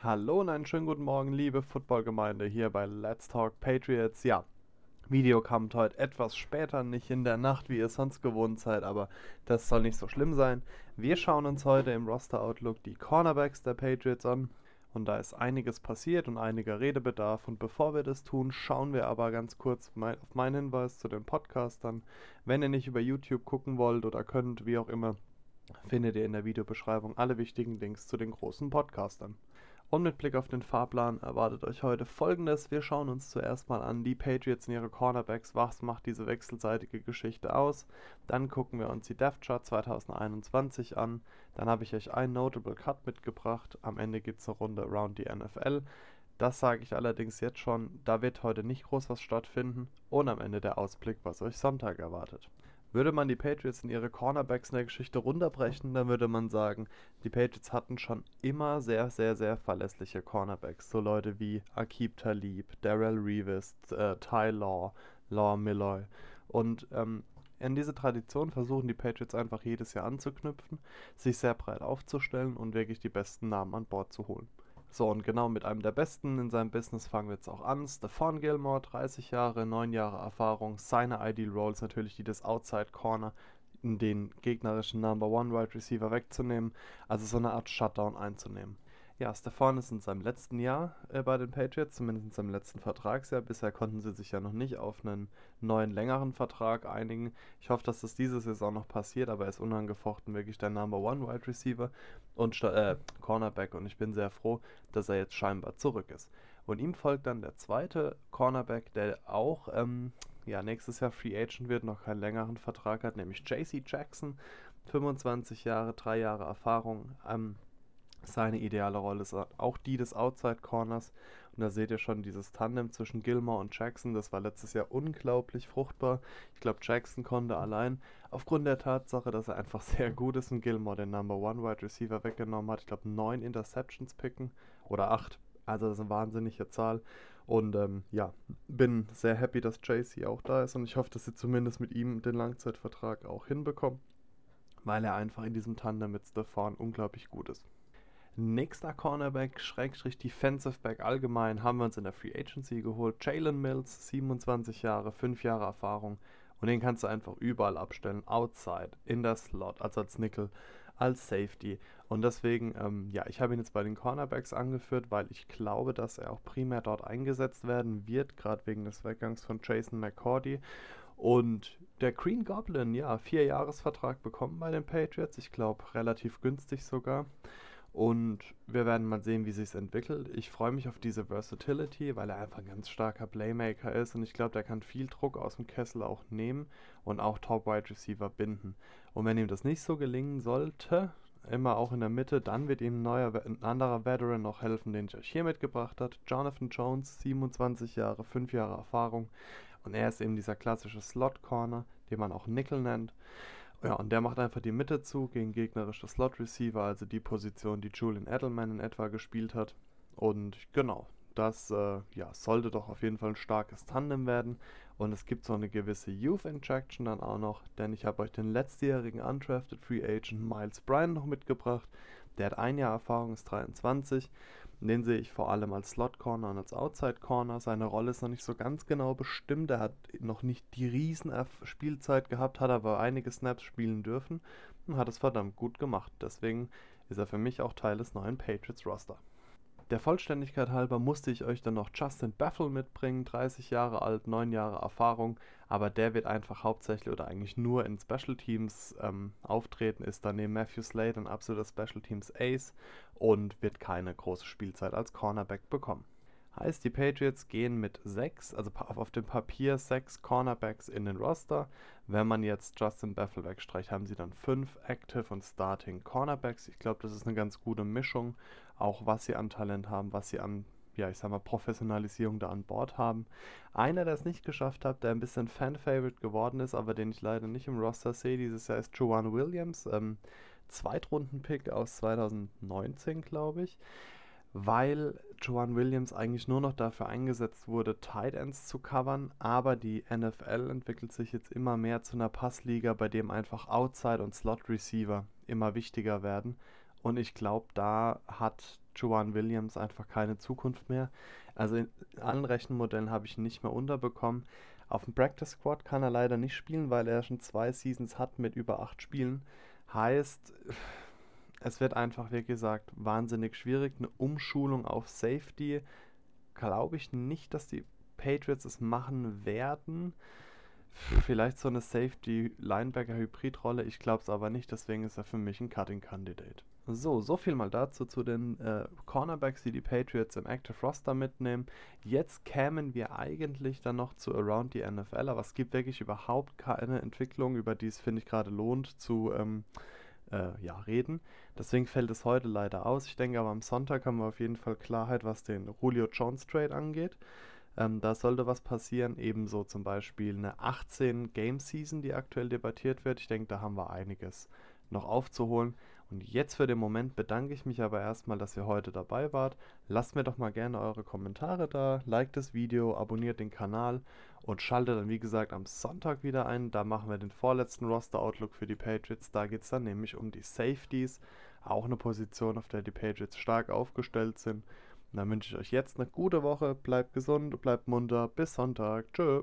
Hallo und einen schönen guten Morgen, liebe Footballgemeinde hier bei Let's Talk Patriots. Ja, Video kommt heute etwas später, nicht in der Nacht, wie ihr sonst gewohnt seid, aber das soll nicht so schlimm sein. Wir schauen uns heute im Roster Outlook die Cornerbacks der Patriots an. Und da ist einiges passiert und einiger Redebedarf. Und bevor wir das tun, schauen wir aber ganz kurz auf meinen Hinweis zu den Podcastern. Wenn ihr nicht über YouTube gucken wollt oder könnt, wie auch immer, findet ihr in der Videobeschreibung alle wichtigen Links zu den großen Podcastern. Und mit Blick auf den Fahrplan erwartet euch heute folgendes. Wir schauen uns zuerst mal an die Patriots und ihre Cornerbacks. Was macht diese wechselseitige Geschichte aus? Dann gucken wir uns die Death Chart 2021 an. Dann habe ich euch ein Notable Cut mitgebracht. Am Ende gibt es eine Runde Around die NFL. Das sage ich allerdings jetzt schon, da wird heute nicht groß was stattfinden. Und am Ende der Ausblick, was euch Sonntag erwartet. Würde man die Patriots in ihre Cornerbacks in der Geschichte runterbrechen, dann würde man sagen, die Patriots hatten schon immer sehr, sehr, sehr verlässliche Cornerbacks. So Leute wie Akib Talib, Darrell Reeves, äh, Ty Law, Law Milloy. Und ähm, in diese Tradition versuchen die Patriots einfach jedes Jahr anzuknüpfen, sich sehr breit aufzustellen und wirklich die besten Namen an Bord zu holen. So, und genau mit einem der Besten in seinem Business fangen wir jetzt auch an. Stefan Gilmore, 30 Jahre, 9 Jahre Erfahrung. Seine Ideal Roles natürlich die des Outside Corner, in den gegnerischen Number One Wide Receiver wegzunehmen, also so eine Art Shutdown einzunehmen. Ja, Stefan ist in seinem letzten Jahr äh, bei den Patriots, zumindest in seinem letzten Vertragsjahr. Bisher konnten sie sich ja noch nicht auf einen neuen, längeren Vertrag einigen. Ich hoffe, dass das diese Saison noch passiert, aber er ist unangefochten wirklich der Number One Wide Receiver und äh, Cornerback und ich bin sehr froh, dass er jetzt scheinbar zurück ist. Und ihm folgt dann der zweite Cornerback, der auch ähm, ja, nächstes Jahr Free Agent wird, noch keinen längeren Vertrag hat, nämlich JC Jackson. 25 Jahre, 3 Jahre Erfahrung. Ähm, seine ideale Rolle ist auch die des Outside Corners. Und da seht ihr schon dieses Tandem zwischen Gilmore und Jackson. Das war letztes Jahr unglaublich fruchtbar. Ich glaube, Jackson konnte allein aufgrund der Tatsache, dass er einfach sehr gut ist und Gilmore den Number One Wide Receiver weggenommen hat. Ich glaube, neun Interceptions picken oder acht. Also das ist eine wahnsinnige Zahl. Und ähm, ja, bin sehr happy, dass JC auch da ist und ich hoffe, dass sie zumindest mit ihm den Langzeitvertrag auch hinbekommen, weil er einfach in diesem Tandem mit Stefan unglaublich gut ist. Nächster Cornerback, Schrägstrich Defensive Back allgemein, haben wir uns in der Free Agency geholt. Jalen Mills, 27 Jahre, 5 Jahre Erfahrung. Und den kannst du einfach überall abstellen. Outside, in der Slot, also als Nickel, als Safety. Und deswegen, ähm, ja, ich habe ihn jetzt bei den Cornerbacks angeführt, weil ich glaube, dass er auch primär dort eingesetzt werden wird, gerade wegen des Weggangs von Jason McCordy. Und der Green Goblin, ja, vier Jahresvertrag bekommen bei den Patriots. Ich glaube, relativ günstig sogar. Und wir werden mal sehen, wie sich entwickelt. Ich freue mich auf diese Versatility, weil er einfach ein ganz starker Playmaker ist und ich glaube, der kann viel Druck aus dem Kessel auch nehmen und auch Top Wide Receiver binden. Und wenn ihm das nicht so gelingen sollte, immer auch in der Mitte, dann wird ihm ein, neuer, ein anderer Veteran noch helfen, den ich euch hier mitgebracht habe. Jonathan Jones, 27 Jahre, 5 Jahre Erfahrung. Und er ist eben dieser klassische Slot Corner, den man auch Nickel nennt. Ja, und der macht einfach die Mitte zu gegen gegnerische Slot Receiver, also die Position, die Julian Edelman in etwa gespielt hat. Und genau, das äh, ja, sollte doch auf jeden Fall ein starkes Tandem werden. Und es gibt so eine gewisse Youth Injection dann auch noch, denn ich habe euch den letztjährigen Undrafted Free Agent Miles Bryan noch mitgebracht. Der hat ein Jahr Erfahrung, ist 23 den sehe ich vor allem als Slot Corner und als Outside Corner. Seine Rolle ist noch nicht so ganz genau bestimmt. Er hat noch nicht die riesen Spielzeit gehabt, hat aber einige Snaps spielen dürfen und hat es verdammt gut gemacht. Deswegen ist er für mich auch Teil des neuen Patriots Roster. Der Vollständigkeit halber musste ich euch dann noch Justin Baffle mitbringen, 30 Jahre alt, 9 Jahre Erfahrung, aber der wird einfach hauptsächlich oder eigentlich nur in Special Teams ähm, auftreten, ist dann neben Matthew Slade ein absoluter Special Teams Ace und wird keine große Spielzeit als Cornerback bekommen. Heißt, die Patriots gehen mit sechs, also auf dem Papier sechs Cornerbacks in den Roster. Wenn man jetzt Justin Bethel wegstreicht, haben sie dann fünf Active und Starting Cornerbacks. Ich glaube, das ist eine ganz gute Mischung, auch was sie an Talent haben, was sie an, ja, ich sag mal, Professionalisierung da an Bord haben. Einer, der es nicht geschafft hat, der ein bisschen Fan-Favorite geworden ist, aber den ich leider nicht im Roster sehe dieses Jahr, ist Joanne Williams. Ähm, Zweitrunden-Pick aus 2019, glaube ich weil Joan Williams eigentlich nur noch dafür eingesetzt wurde, Tight Ends zu covern, aber die NFL entwickelt sich jetzt immer mehr zu einer Passliga, bei dem einfach Outside und Slot Receiver immer wichtiger werden. Und ich glaube, da hat Juwan Williams einfach keine Zukunft mehr. Also in allen Rechenmodellen habe ich ihn nicht mehr unterbekommen. Auf dem Practice Squad kann er leider nicht spielen, weil er schon zwei Seasons hat mit über acht Spielen. Heißt, es wird einfach, wie gesagt, wahnsinnig schwierig. Eine Umschulung auf Safety glaube ich nicht, dass die Patriots es machen werden. Vielleicht so eine Safety-Linebacker-Hybrid-Rolle. Ich glaube es aber nicht, deswegen ist er für mich ein Cutting-Candidate. So, so viel mal dazu zu den äh, Cornerbacks, die die Patriots im Active Roster mitnehmen. Jetzt kämen wir eigentlich dann noch zu Around the NFL, aber es gibt wirklich überhaupt keine Entwicklung, über die es, finde ich, gerade lohnt zu ähm, äh, ja, reden. Deswegen fällt es heute leider aus. Ich denke aber am Sonntag haben wir auf jeden Fall Klarheit, was den Julio Jones Trade angeht. Ähm, da sollte was passieren, ebenso zum Beispiel eine 18 Game Season, die aktuell debattiert wird. Ich denke, da haben wir einiges noch aufzuholen. Und jetzt für den Moment bedanke ich mich aber erstmal, dass ihr heute dabei wart. Lasst mir doch mal gerne eure Kommentare da, liked das Video, abonniert den Kanal und schaltet dann wie gesagt am Sonntag wieder ein. Da machen wir den vorletzten Roster-Outlook für die Patriots. Da geht es dann nämlich um die Safeties, auch eine Position, auf der die Patriots stark aufgestellt sind. Und dann wünsche ich euch jetzt eine gute Woche, bleibt gesund, bleibt munter, bis Sonntag, tschö.